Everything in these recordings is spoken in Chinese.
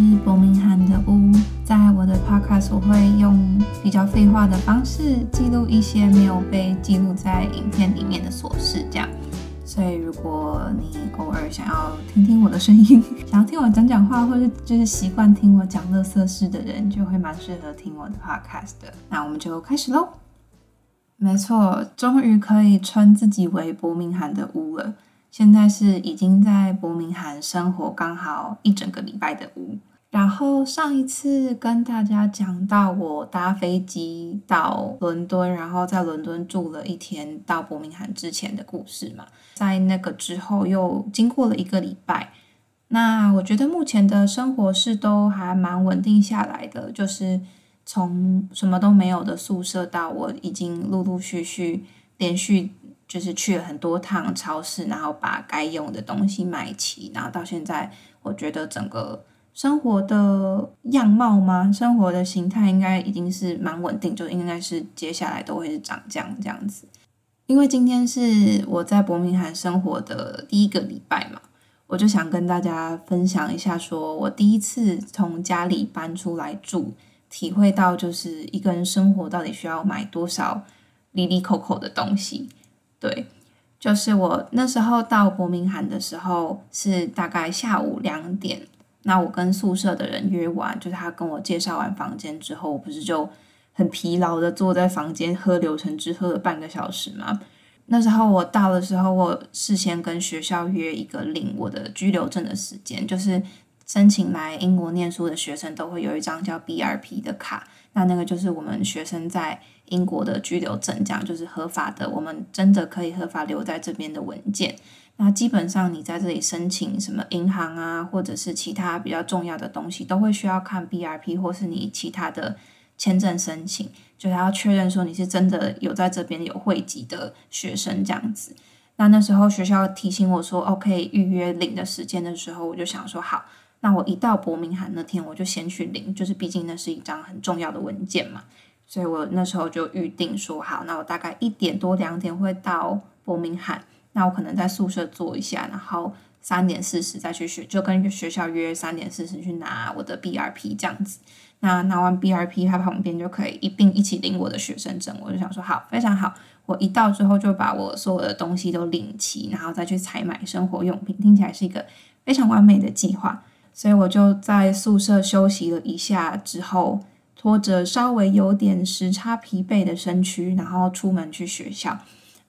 是伯明翰的屋，在我的 podcast 我会用比较废话的方式记录一些没有被记录在影片里面的琐事，这样。所以如果你偶尔想要听听我的声音，想要听我讲讲话，或者就是习惯听我讲乐色事的人，就会蛮适合听我的 podcast 的。那我们就开始喽。没错，终于可以称自己为伯明翰的屋了。现在是已经在伯明翰生活刚好一整个礼拜的屋。然后上一次跟大家讲到我搭飞机到伦敦，然后在伦敦住了一天到伯明翰之前的故事嘛，在那个之后又经过了一个礼拜。那我觉得目前的生活是都还蛮稳定下来的，就是从什么都没有的宿舍到我已经陆陆续续连续。就是去了很多趟超市，然后把该用的东西买齐，然后到现在，我觉得整个生活的样貌吗？生活的形态应该已经是蛮稳定，就应该是接下来都会是涨降这样子。因为今天是我在伯明翰生活的第一个礼拜嘛，我就想跟大家分享一下，说我第一次从家里搬出来住，体会到就是一个人生活到底需要买多少里里口口的东西。对，就是我那时候到伯明翰的时候是大概下午两点，那我跟宿舍的人约完，就是他跟我介绍完房间之后，我不是就很疲劳的坐在房间喝流程汁喝了半个小时吗？那时候我到的时候，我事先跟学校约一个领我的居留证的时间，就是申请来英国念书的学生都会有一张叫 BRP 的卡，那那个就是我们学生在。英国的居留证，这样就是合法的，我们真的可以合法留在这边的文件。那基本上你在这里申请什么银行啊，或者是其他比较重要的东西，都会需要看 BRP 或是你其他的签证申请，就是要确认说你是真的有在这边有汇集的学生这样子。那那时候学校提醒我说，OK 预约领的时间的时候，我就想说好，那我一到伯明翰那天我就先去领，就是毕竟那是一张很重要的文件嘛。所以我那时候就预定说好，那我大概一点多两点会到伯明翰，那我可能在宿舍坐一下，然后三点四十再去学，就跟学校约三点四十去拿我的 B R P 这样子。那拿完 B R P，他旁边就可以一并一起领我的学生证。我就想说好，非常好。我一到之后就把我所有的东西都领齐，然后再去采买生活用品，听起来是一个非常完美的计划。所以我就在宿舍休息了一下之后。拖着稍微有点时差疲惫的身躯，然后出门去学校。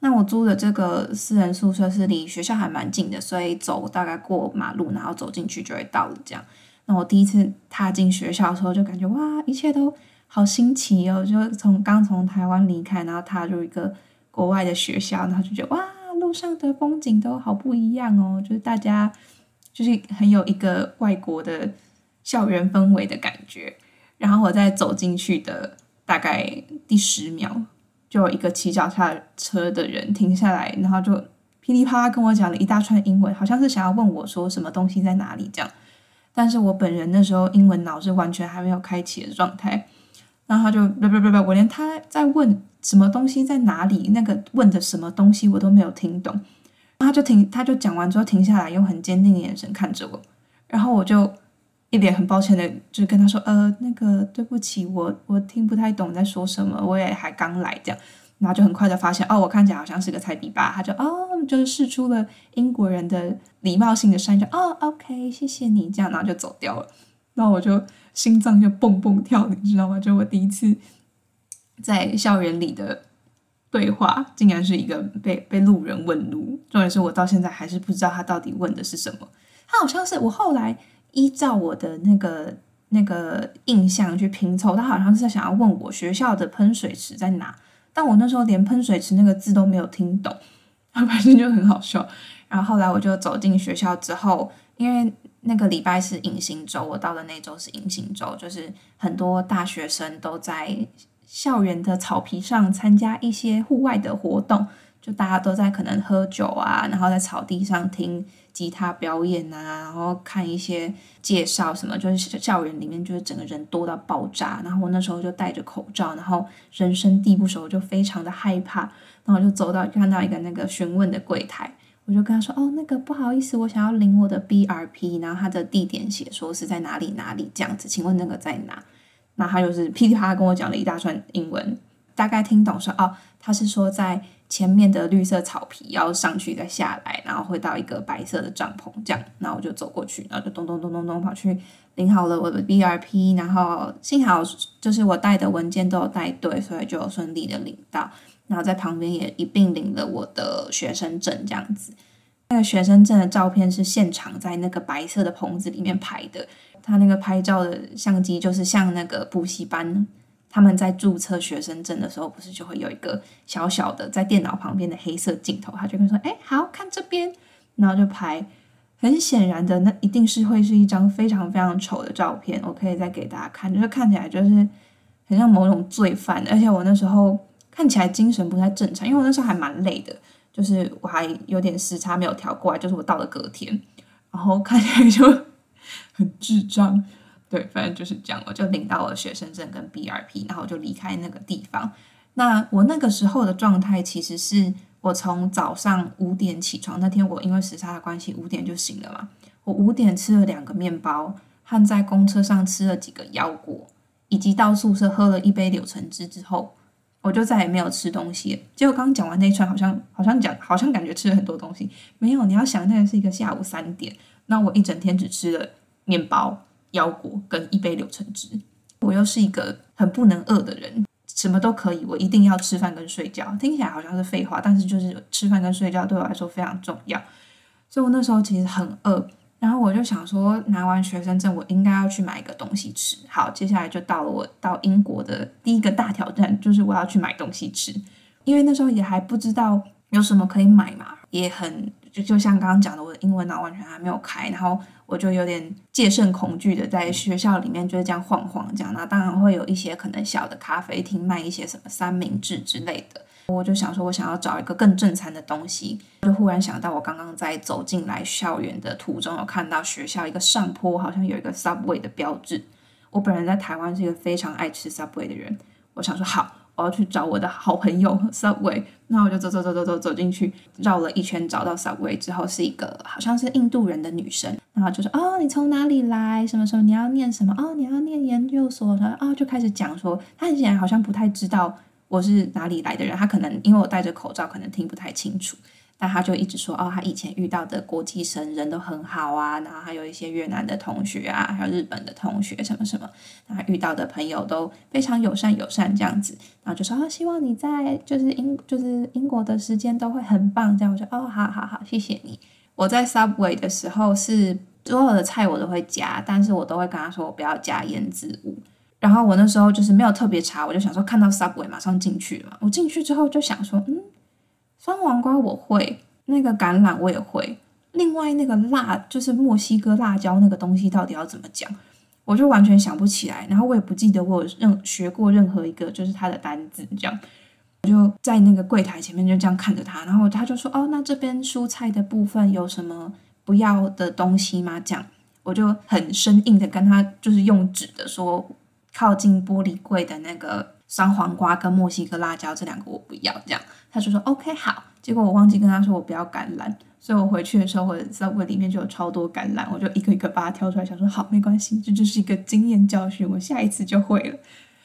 那我租的这个私人宿舍是离学校还蛮近的，所以走大概过马路，然后走进去就会到了。这样，那我第一次踏进学校的时候，就感觉哇，一切都好新奇哦！就从刚从台湾离开，然后踏入一个国外的学校，然后就觉得哇，路上的风景都好不一样哦，就是大家就是很有一个外国的校园氛围的感觉。然后我在走进去的大概第十秒，就有一个骑脚踏车的人停下来，然后就噼里啪啦跟我讲了一大串英文，好像是想要问我说什么东西在哪里这样。但是我本人那时候英文脑是完全还没有开启的状态，然后他就不不不不，我连他在问什么东西在哪里，那个问的什么东西我都没有听懂。他就停，他就讲完之后停下来，用很坚定的眼神看着我，然后我就。一脸很抱歉的，就是跟他说：“呃，那个对不起，我我听不太懂在说什么，我也还刚来这样。”然后就很快的发现，哦，我看起来好像是个菜比吧，他就哦，就是试出了英国人的礼貌性的善意，就哦，OK，谢谢你这样，然后就走掉了。那我就心脏就蹦蹦跳，你知道吗？就我第一次在校园里的对话，竟然是一个被被路人问路，重点是我到现在还是不知道他到底问的是什么。他好像是我后来。依照我的那个那个印象去拼凑，他好像是想要问我学校的喷水池在哪，但我那时候连喷水池那个字都没有听懂，反正就很好笑。然后后来我就走进学校之后，因为那个礼拜是隐形周，我到的那周是隐形周，就是很多大学生都在校园的草皮上参加一些户外的活动，就大家都在可能喝酒啊，然后在草地上听。吉他表演啊，然后看一些介绍什么，就是校园里面就是整个人多到爆炸。然后我那时候就戴着口罩，然后人生地不熟，就非常的害怕。然后我就走到看到一个那个询问的柜台，我就跟他说：“哦，那个不好意思，我想要领我的 B R P，然后他的地点写说是在哪里哪里这样子，请问那个在哪？”那他就是噼里啪啦跟我讲了一大串英文，大概听懂说：“哦，他是说在前面的绿色草皮要上去再下来，然后会到一个白色的帐篷这样。”那我就走过去，然后就咚咚咚咚咚跑去领好了我的 B R P，然后幸好就是我带的文件都有带对，所以就顺利的领到。然后在旁边也一并领了我的学生证，这样子。那个学生证的照片是现场在那个白色的棚子里面拍的。他那个拍照的相机就是像那个补习班他们在注册学生证的时候，不是就会有一个小小的在电脑旁边的黑色镜头，他就跟说：“哎，好看这边。”然后就拍。很显然的，那一定是会是一张非常非常丑的照片。我可以再给大家看，就是看起来就是很像某种罪犯，而且我那时候。看起来精神不太正常，因为我那时候还蛮累的，就是我还有点时差没有调过来，就是我到了隔天，然后看起来就很智障，对，反正就是这样，我就领到了学生证跟 B R P，然后我就离开那个地方。那我那个时候的状态其实是我从早上五点起床，那天我因为时差的关系五点就醒了嘛，我五点吃了两个面包，和在公车上吃了几个腰果，以及到宿舍喝了一杯柳橙汁之后。我就再也没有吃东西，结果刚讲完那一串，好像好像讲，好像感觉吃了很多东西。没有，你要想，那个是一个下午三点，那我一整天只吃了面包、腰果跟一杯柳橙汁。我又是一个很不能饿的人，什么都可以，我一定要吃饭跟睡觉。听起来好像是废话，但是就是吃饭跟睡觉对我来说非常重要。所以我那时候其实很饿。然后我就想说，拿完学生证，我应该要去买一个东西吃。好，接下来就到了我到英国的第一个大挑战，就是我要去买东西吃。因为那时候也还不知道有什么可以买嘛，也很就就像刚刚讲的，我的英文脑完全还没有开，然后我就有点戒慎恐惧的在学校里面就是这样晃晃这样。那当然会有一些可能小的咖啡厅卖一些什么三明治之类的。我就想说，我想要找一个更正餐的东西，就忽然想到，我刚刚在走进来校园的途中，有看到学校一个上坡，好像有一个 Subway 的标志。我本人在台湾是一个非常爱吃 Subway 的人，我想说好，我要去找我的好朋友 Subway。那我就走走走走走走进去，绕了一圈找到 Subway 之后，是一个好像是印度人的女生，然后就说哦，你从哪里来？什么时候你要念什么？哦，你要念研究所。然后哦，就开始讲说，他显然好像不太知道。我是哪里来的人？她可能因为我戴着口罩，可能听不太清楚。那他就一直说：“哦，他以前遇到的国际生人都很好啊，然后还有一些越南的同学啊，还有日本的同学什么什么，他遇到的朋友都非常友善友善这样子。然后就说：哦，希望你在就是英就是英国的时间都会很棒。这样我说：哦，好好好，谢谢你。我在 Subway 的时候是所有的菜我都会加，但是我都会跟他说我不要加腌制物。”然后我那时候就是没有特别查，我就想说看到 Subway 马上进去嘛。我进去之后就想说，嗯，酸黄瓜我会，那个橄榄我也会，另外那个辣就是墨西哥辣椒那个东西到底要怎么讲，我就完全想不起来。然后我也不记得我有任学过任何一个就是它的单字，这样我就在那个柜台前面就这样看着他，然后他就说，哦，那这边蔬菜的部分有什么不要的东西吗？这样我就很生硬的跟他就是用纸的说。靠近玻璃柜的那个酸黄瓜跟墨西哥辣椒这两个我不要，这样他就说 OK 好。结果我忘记跟他说我不要橄榄，所以我回去的时候我的 Subway 里面就有超多橄榄，我就一个一个把它挑出来，想说好没关系，这就是一个经验教训，我下一次就会了。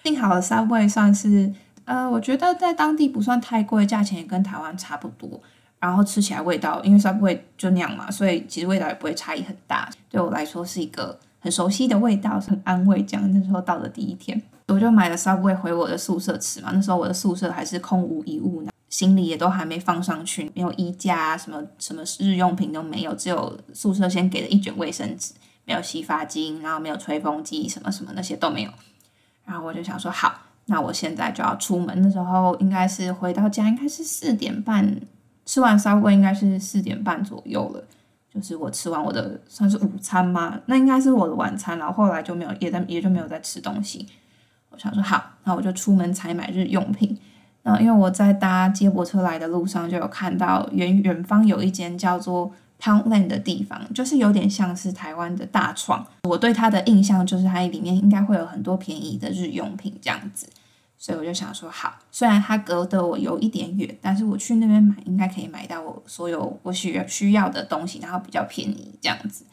幸好 Subway 算是呃，我觉得在当地不算太贵，价钱也跟台湾差不多，然后吃起来味道因为 Subway 就那样嘛，所以其实味道也不会差异很大，对我来说是一个。很熟悉的味道，很安慰。这样那时候到了第一天，我就买了 Subway 回我的宿舍吃嘛。那时候我的宿舍还是空无一物呢，行李也都还没放上去，没有衣架啊，什么什么日用品都没有，只有宿舍先给了一卷卫生纸，没有洗发精，然后没有吹风机，什么什么那些都没有。然后我就想说，好，那我现在就要出门。那时候应该是回到家，应该是四点半，吃完 Subway 应该是四点半左右了。就是我吃完我的算是午餐吗？那应该是我的晚餐，然后后来就没有，也在也就没有再吃东西。想说好，那我就出门采买日用品。那因为我在搭接驳车来的路上，就有看到远远方有一间叫做 Poundland 的地方，就是有点像是台湾的大创。我对它的印象就是它里面应该会有很多便宜的日用品这样子。所以我就想说，好，虽然它隔得我有一点远，但是我去那边买应该可以买到我所有我需要需要的东西，然后比较便宜这样子。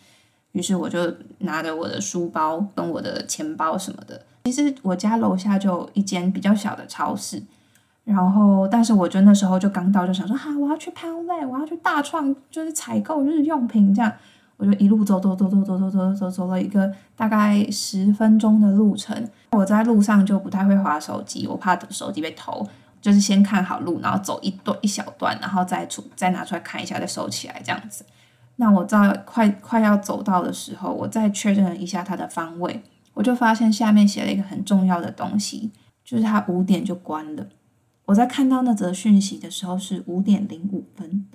于是我就拿着我的书包跟我的钱包什么的。其实我家楼下就一间比较小的超市，然后但是我就那时候就刚到，就想说，哈，我要去 Poundland，我要去大创，就是采购日用品这样。我就一路走走走走走走走走走了一个大概十分钟的路程。我在路上就不太会划手机，我怕手机被偷，就是先看好路，然后走一段一小段，然后再出再拿出来看一下，再收起来这样子。那我在快快要走到的时候，我再确认一下它的方位，我就发现下面写了一个很重要的东西，就是它五点就关了。我在看到那则讯息的时候是五点零五分，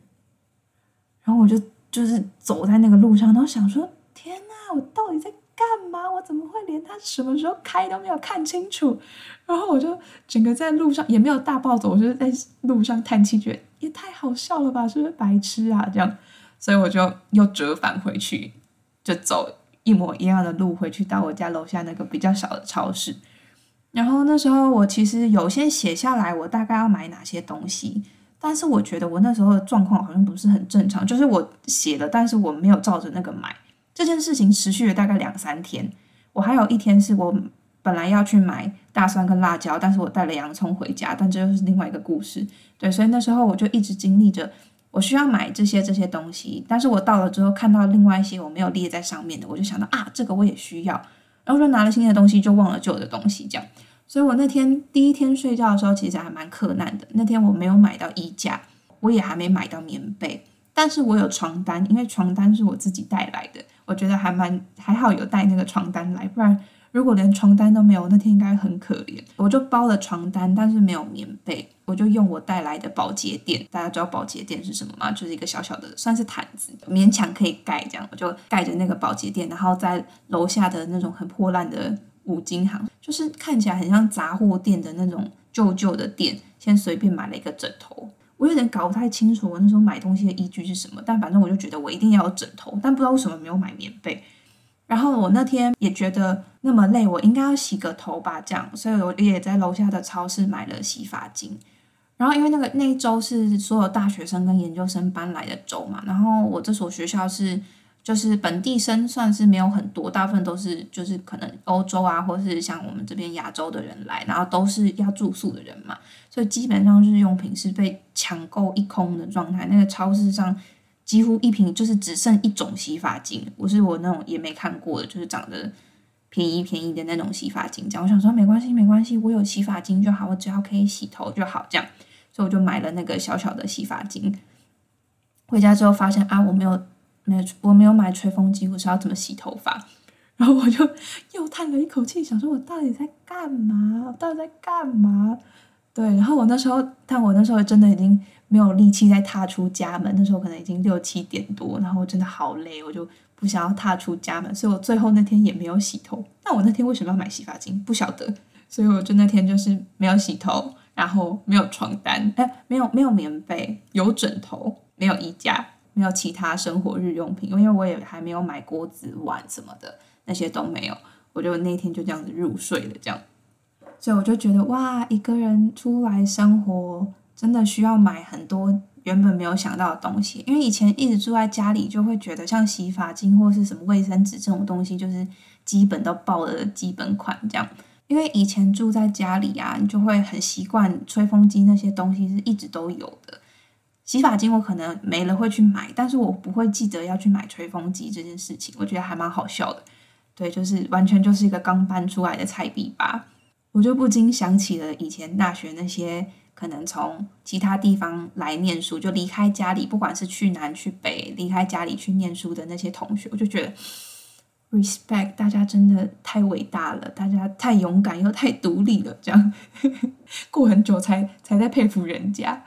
然后我就就是走在那个路上，然后想说：天呐，我到底在干嘛？我怎么会连它什么时候开都没有看清楚？然后我就整个在路上也没有大暴走，我就是在路上叹气，觉得也太好笑了吧？是不是白痴啊？这样。所以我就又折返回去，就走一模一样的路回去到我家楼下那个比较小的超市。然后那时候我其实有先写下来我大概要买哪些东西，但是我觉得我那时候的状况好像不是很正常，就是我写了，但是我没有照着那个买。这件事情持续了大概两三天，我还有一天是我本来要去买大蒜跟辣椒，但是我带了洋葱回家，但这又是另外一个故事。对，所以那时候我就一直经历着。我需要买这些这些东西，但是我到了之后看到另外一些我没有列在上面的，我就想到啊，这个我也需要，然后就拿了新的东西就忘了旧的东西，这样。所以我那天第一天睡觉的时候其实还蛮困难的。那天我没有买到衣架，我也还没买到棉被，但是我有床单，因为床单是我自己带来的，我觉得还蛮还好有带那个床单来，不然。如果连床单都没有，那天应该很可怜。我就包了床单，但是没有棉被，我就用我带来的保洁垫。大家知道保洁垫是什么吗？就是一个小小的，算是毯子，勉强可以盖这样。我就盖着那个保洁垫，然后在楼下的那种很破烂的五金行，就是看起来很像杂货店的那种旧旧的店，先随便买了一个枕头。我有点搞不太清楚我那时候买东西的依据是什么，但反正我就觉得我一定要有枕头，但不知道为什么没有买棉被。然后我那天也觉得那么累，我应该要洗个头吧，这样，所以我也在楼下的超市买了洗发精。然后因为那个那一周是所有大学生跟研究生搬来的周嘛，然后我这所学校是就是本地生算是没有很多，大部分都是就是可能欧洲啊，或是像我们这边亚洲的人来，然后都是要住宿的人嘛，所以基本上日用品是被抢购一空的状态。那个超市上。几乎一瓶就是只剩一种洗发精，不是我那种也没看过的，就是长得便宜便宜的那种洗发精。这样我想说没关系没关系，我有洗发精就好，我只要可以洗头就好。这样，所以我就买了那个小小的洗发精。回家之后发现啊，我没有没有我没有买吹风机，我是要怎么洗头发？然后我就又叹了一口气，想说我到底在干嘛？我到底在干嘛？对，然后我那时候，但我那时候真的已经没有力气再踏出家门。那时候可能已经六七点多，然后我真的好累，我就不想要踏出家门，所以我最后那天也没有洗头。那我那天为什么要买洗发精？不晓得，所以我就那天就是没有洗头，然后没有床单，哎，没有没有棉被，有枕头，没有衣架，没有其他生活日用品，因为我也还没有买锅子碗什么的，那些都没有。我就那天就这样子入睡了，这样。所以我就觉得哇，一个人出来生活真的需要买很多原本没有想到的东西。因为以前一直住在家里，就会觉得像洗发精或是什么卫生纸这种东西，就是基本都爆的基本款这样。因为以前住在家里啊，你就会很习惯吹风机那些东西是一直都有的。洗发精我可能没了会去买，但是我不会记得要去买吹风机这件事情。我觉得还蛮好笑的，对，就是完全就是一个刚搬出来的菜比吧。我就不禁想起了以前大学那些可能从其他地方来念书，就离开家里，不管是去南去北，离开家里去念书的那些同学，我就觉得 respect 大家真的太伟大了，大家太勇敢又太独立了。这样过很久才才在佩服人家。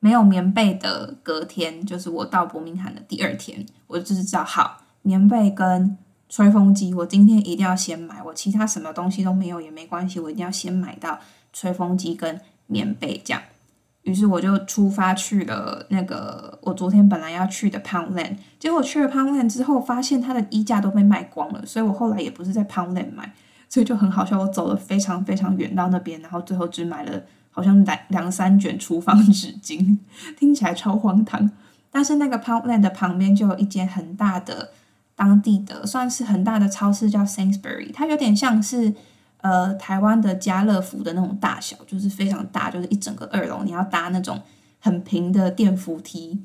没有棉被的隔天，就是我到伯明翰的第二天，我就是知道好棉被跟。吹风机，我今天一定要先买。我其他什么东西都没有也没关系，我一定要先买到吹风机跟棉被这样。于是我就出发去了那个我昨天本来要去的 Poundland。结果去了 Poundland 之后，发现它的衣架都被卖光了，所以我后来也不是在 Poundland 买，所以就很好笑。我走了非常非常远到那边，然后最后只买了好像两两三卷厨房纸巾，听起来超荒唐。但是那个 Poundland 的旁边就有一间很大的当地的算是很大的超市，叫 Sainsbury，它有点像是呃台湾的家乐福的那种大小，就是非常大，就是一整个二楼，你要搭那种很平的电扶梯，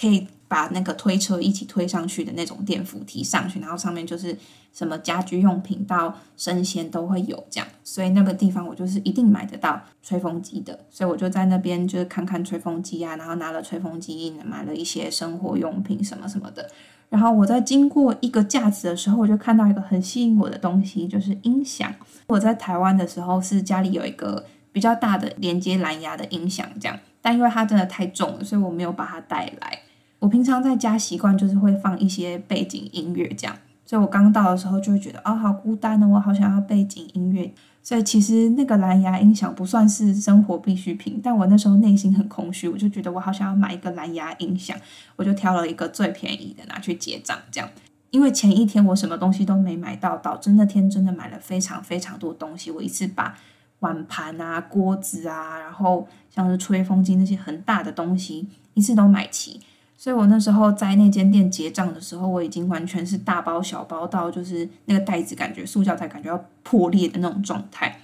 可以。把那个推车一起推上去的那种电扶梯上去，然后上面就是什么家居用品到生鲜都会有这样，所以那个地方我就是一定买得到吹风机的，所以我就在那边就是看看吹风机啊，然后拿了吹风机，买了一些生活用品什么什么的。然后我在经过一个架子的时候，我就看到一个很吸引我的东西，就是音响。我在台湾的时候是家里有一个比较大的连接蓝牙的音响，这样，但因为它真的太重了，所以我没有把它带来。我平常在家习惯就是会放一些背景音乐，这样，所以我刚到的时候就会觉得，哦，好孤单哦，我好想要背景音乐。所以其实那个蓝牙音响不算是生活必需品，但我那时候内心很空虚，我就觉得我好想要买一个蓝牙音响，我就挑了一个最便宜的拿去结账，这样。因为前一天我什么东西都没买到，导致那天真的买了非常非常多东西，我一次把碗盘啊、锅子啊，然后像是吹风机那些很大的东西一次都买齐。所以我那时候在那间店结账的时候，我已经完全是大包小包到就是那个袋子感觉塑胶袋感觉要破裂的那种状态。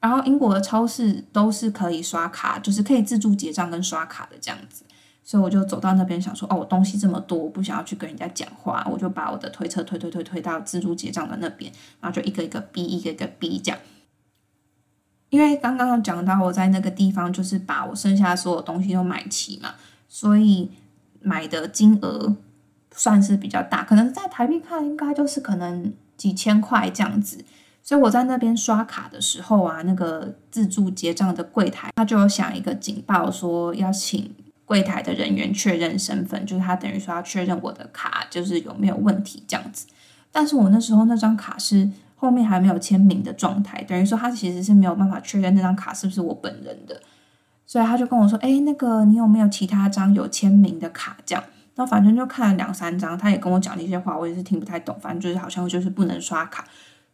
然后英国的超市都是可以刷卡，就是可以自助结账跟刷卡的这样子。所以我就走到那边想说，哦，我东西这么多，我不想要去跟人家讲话，我就把我的推车推推推推到自助结账的那边，然后就一个一个逼，一个一个逼这样。因为刚刚讲到我在那个地方就是把我剩下所有东西都买齐嘛，所以。买的金额算是比较大，可能在台币看应该就是可能几千块这样子。所以我在那边刷卡的时候啊，那个自助结账的柜台他就有响一个警报，说要请柜台的人员确认身份，就是他等于说要确认我的卡就是有没有问题这样子。但是我那时候那张卡是后面还没有签名的状态，等于说他其实是没有办法确认那张卡是不是我本人的。所以他就跟我说：“哎，那个你有没有其他张有签名的卡？这样，然后反正就看了两三张，他也跟我讲那些话，我也是听不太懂。反正就是好像就是不能刷卡，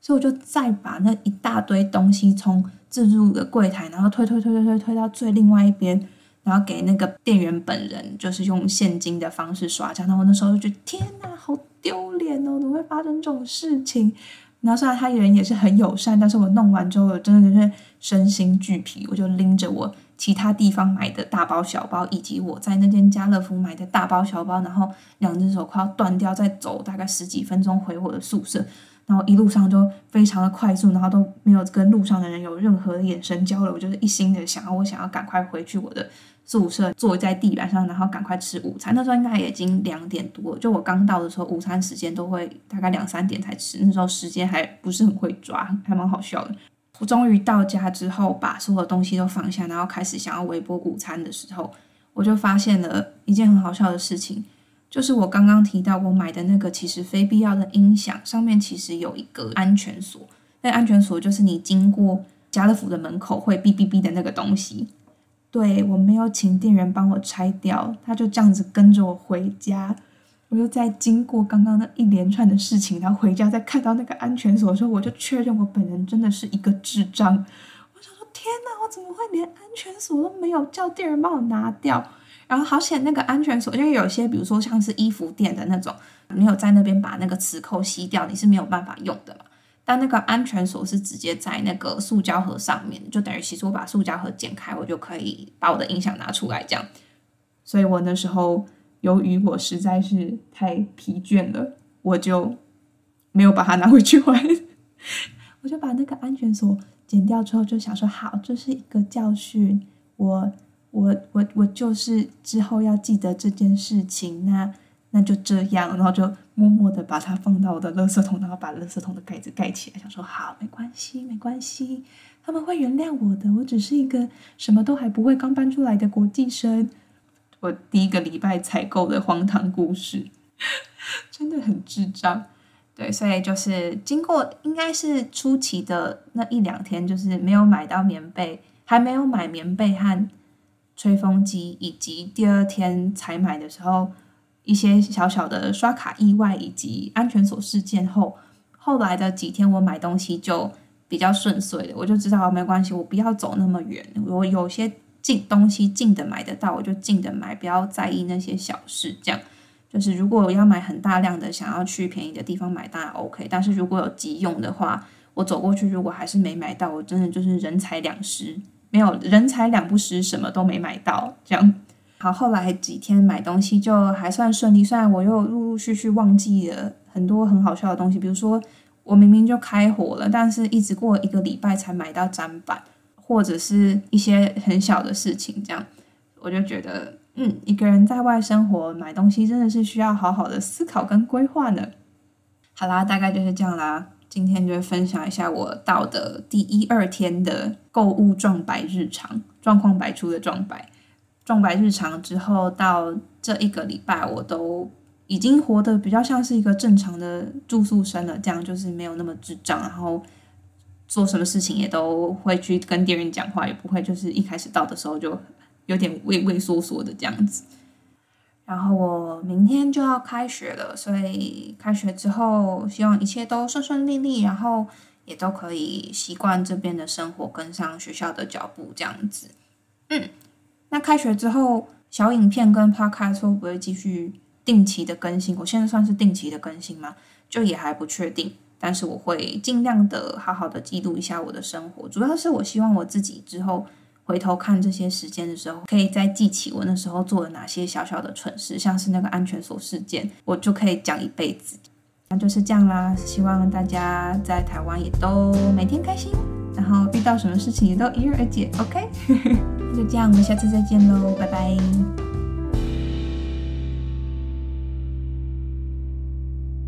所以我就再把那一大堆东西从自助的柜台，然后推推推推推推到最另外一边，然后给那个店员本人，就是用现金的方式刷。这样，然后那时候就觉得天哪，好丢脸哦！怎么会发生这种事情？然后虽然他人也是很友善，但是我弄完之后，真的就是身心俱疲，我就拎着我。”其他地方买的大包小包，以及我在那间家乐福买的大包小包，然后两只手快要断掉，再走大概十几分钟回我的宿舍，然后一路上就非常的快速，然后都没有跟路上的人有任何眼神交流，我就是一心的想要我想要赶快回去我的宿舍，坐在地板上，然后赶快吃午餐。那时候应该已经两点多，就我刚到的时候，午餐时间都会大概两三点才吃，那时候时间还不是很会抓，还蛮好笑的。我终于到家之后，把所有东西都放下，然后开始想要微波午餐的时候，我就发现了一件很好笑的事情，就是我刚刚提到我买的那个其实非必要的音响上面其实有一个安全锁，那安全锁就是你经过家乐福的门口会哔哔哔的那个东西。对我没有请店员帮我拆掉，他就这样子跟着我回家。我又在经过刚刚那一连串的事情，然后回家再看到那个安全锁的时候，我就确认我本人真的是一个智障。我想说，天哪，我怎么会连安全锁都没有叫店员帮我拿掉？然后好险，那个安全锁，因为有些比如说像是衣服店的那种，没有在那边把那个磁扣吸掉，你是没有办法用的嘛。但那个安全锁是直接在那个塑胶盒上面，就等于其实我把塑胶盒剪开，我就可以把我的音响拿出来这样。所以我那时候。由于我实在是太疲倦了，我就没有把它拿回去玩。我就把那个安全锁剪掉之后，就想说：好，这是一个教训。我、我、我、我就是之后要记得这件事情。那那就这样，然后就默默的把它放到我的垃圾桶，然后把垃圾桶的盖子盖起来，想说：好，没关系，没关系，他们会原谅我的。我只是一个什么都还不会、刚搬出来的国际生。我第一个礼拜采购的荒唐故事，真的很智障。对，所以就是经过应该是初期的那一两天，就是没有买到棉被，还没有买棉被和吹风机，以及第二天才买的时候一些小小的刷卡意外以及安全锁事件后，后来的几天我买东西就比较顺遂的，我就知道没关系，我不要走那么远，我有些近东西近的买得到，我就近的买，不要在意那些小事。这样就是如果要买很大量的，想要去便宜的地方买，当然 OK。但是如果有急用的话，我走过去，如果还是没买到，我真的就是人财两失，没有人财两不失，什么都没买到。这样好，后来几天买东西就还算顺利，虽然我又陆陆续续忘记了很多很好笑的东西，比如说我明明就开火了，但是一直过一个礼拜才买到砧板，或者是一些很小的事情，这样我就觉得，嗯，一个人在外生活买东西真的是需要好好的思考跟规划呢。好啦，大概就是这样啦。今天就分享一下我到的第一二天的购物撞白日常，状况百出的撞白，撞白日常之后到这一个礼拜，我都已经活得比较像是一个正常的住宿生了，这样就是没有那么智障，然后做什么事情也都会去跟店员讲话，也不会就是一开始到的时候就有点畏畏缩缩的这样子。然后我明天就要开学了，所以开学之后，希望一切都顺顺利利，然后也都可以习惯这边的生活，跟上学校的脚步，这样子。嗯，那开学之后，小影片跟 podcast 会不会继续定期的更新？我现在算是定期的更新吗？就也还不确定，但是我会尽量的好好的记录一下我的生活，主要是我希望我自己之后。回头看这些时间的时候，可以再记起我那时候做了哪些小小的蠢事，像是那个安全锁事件，我就可以讲一辈子。那就是这样啦，希望大家在台湾也都每天开心，然后遇到什么事情也都迎刃而解。OK，就这样，我们下次再见喽，拜拜。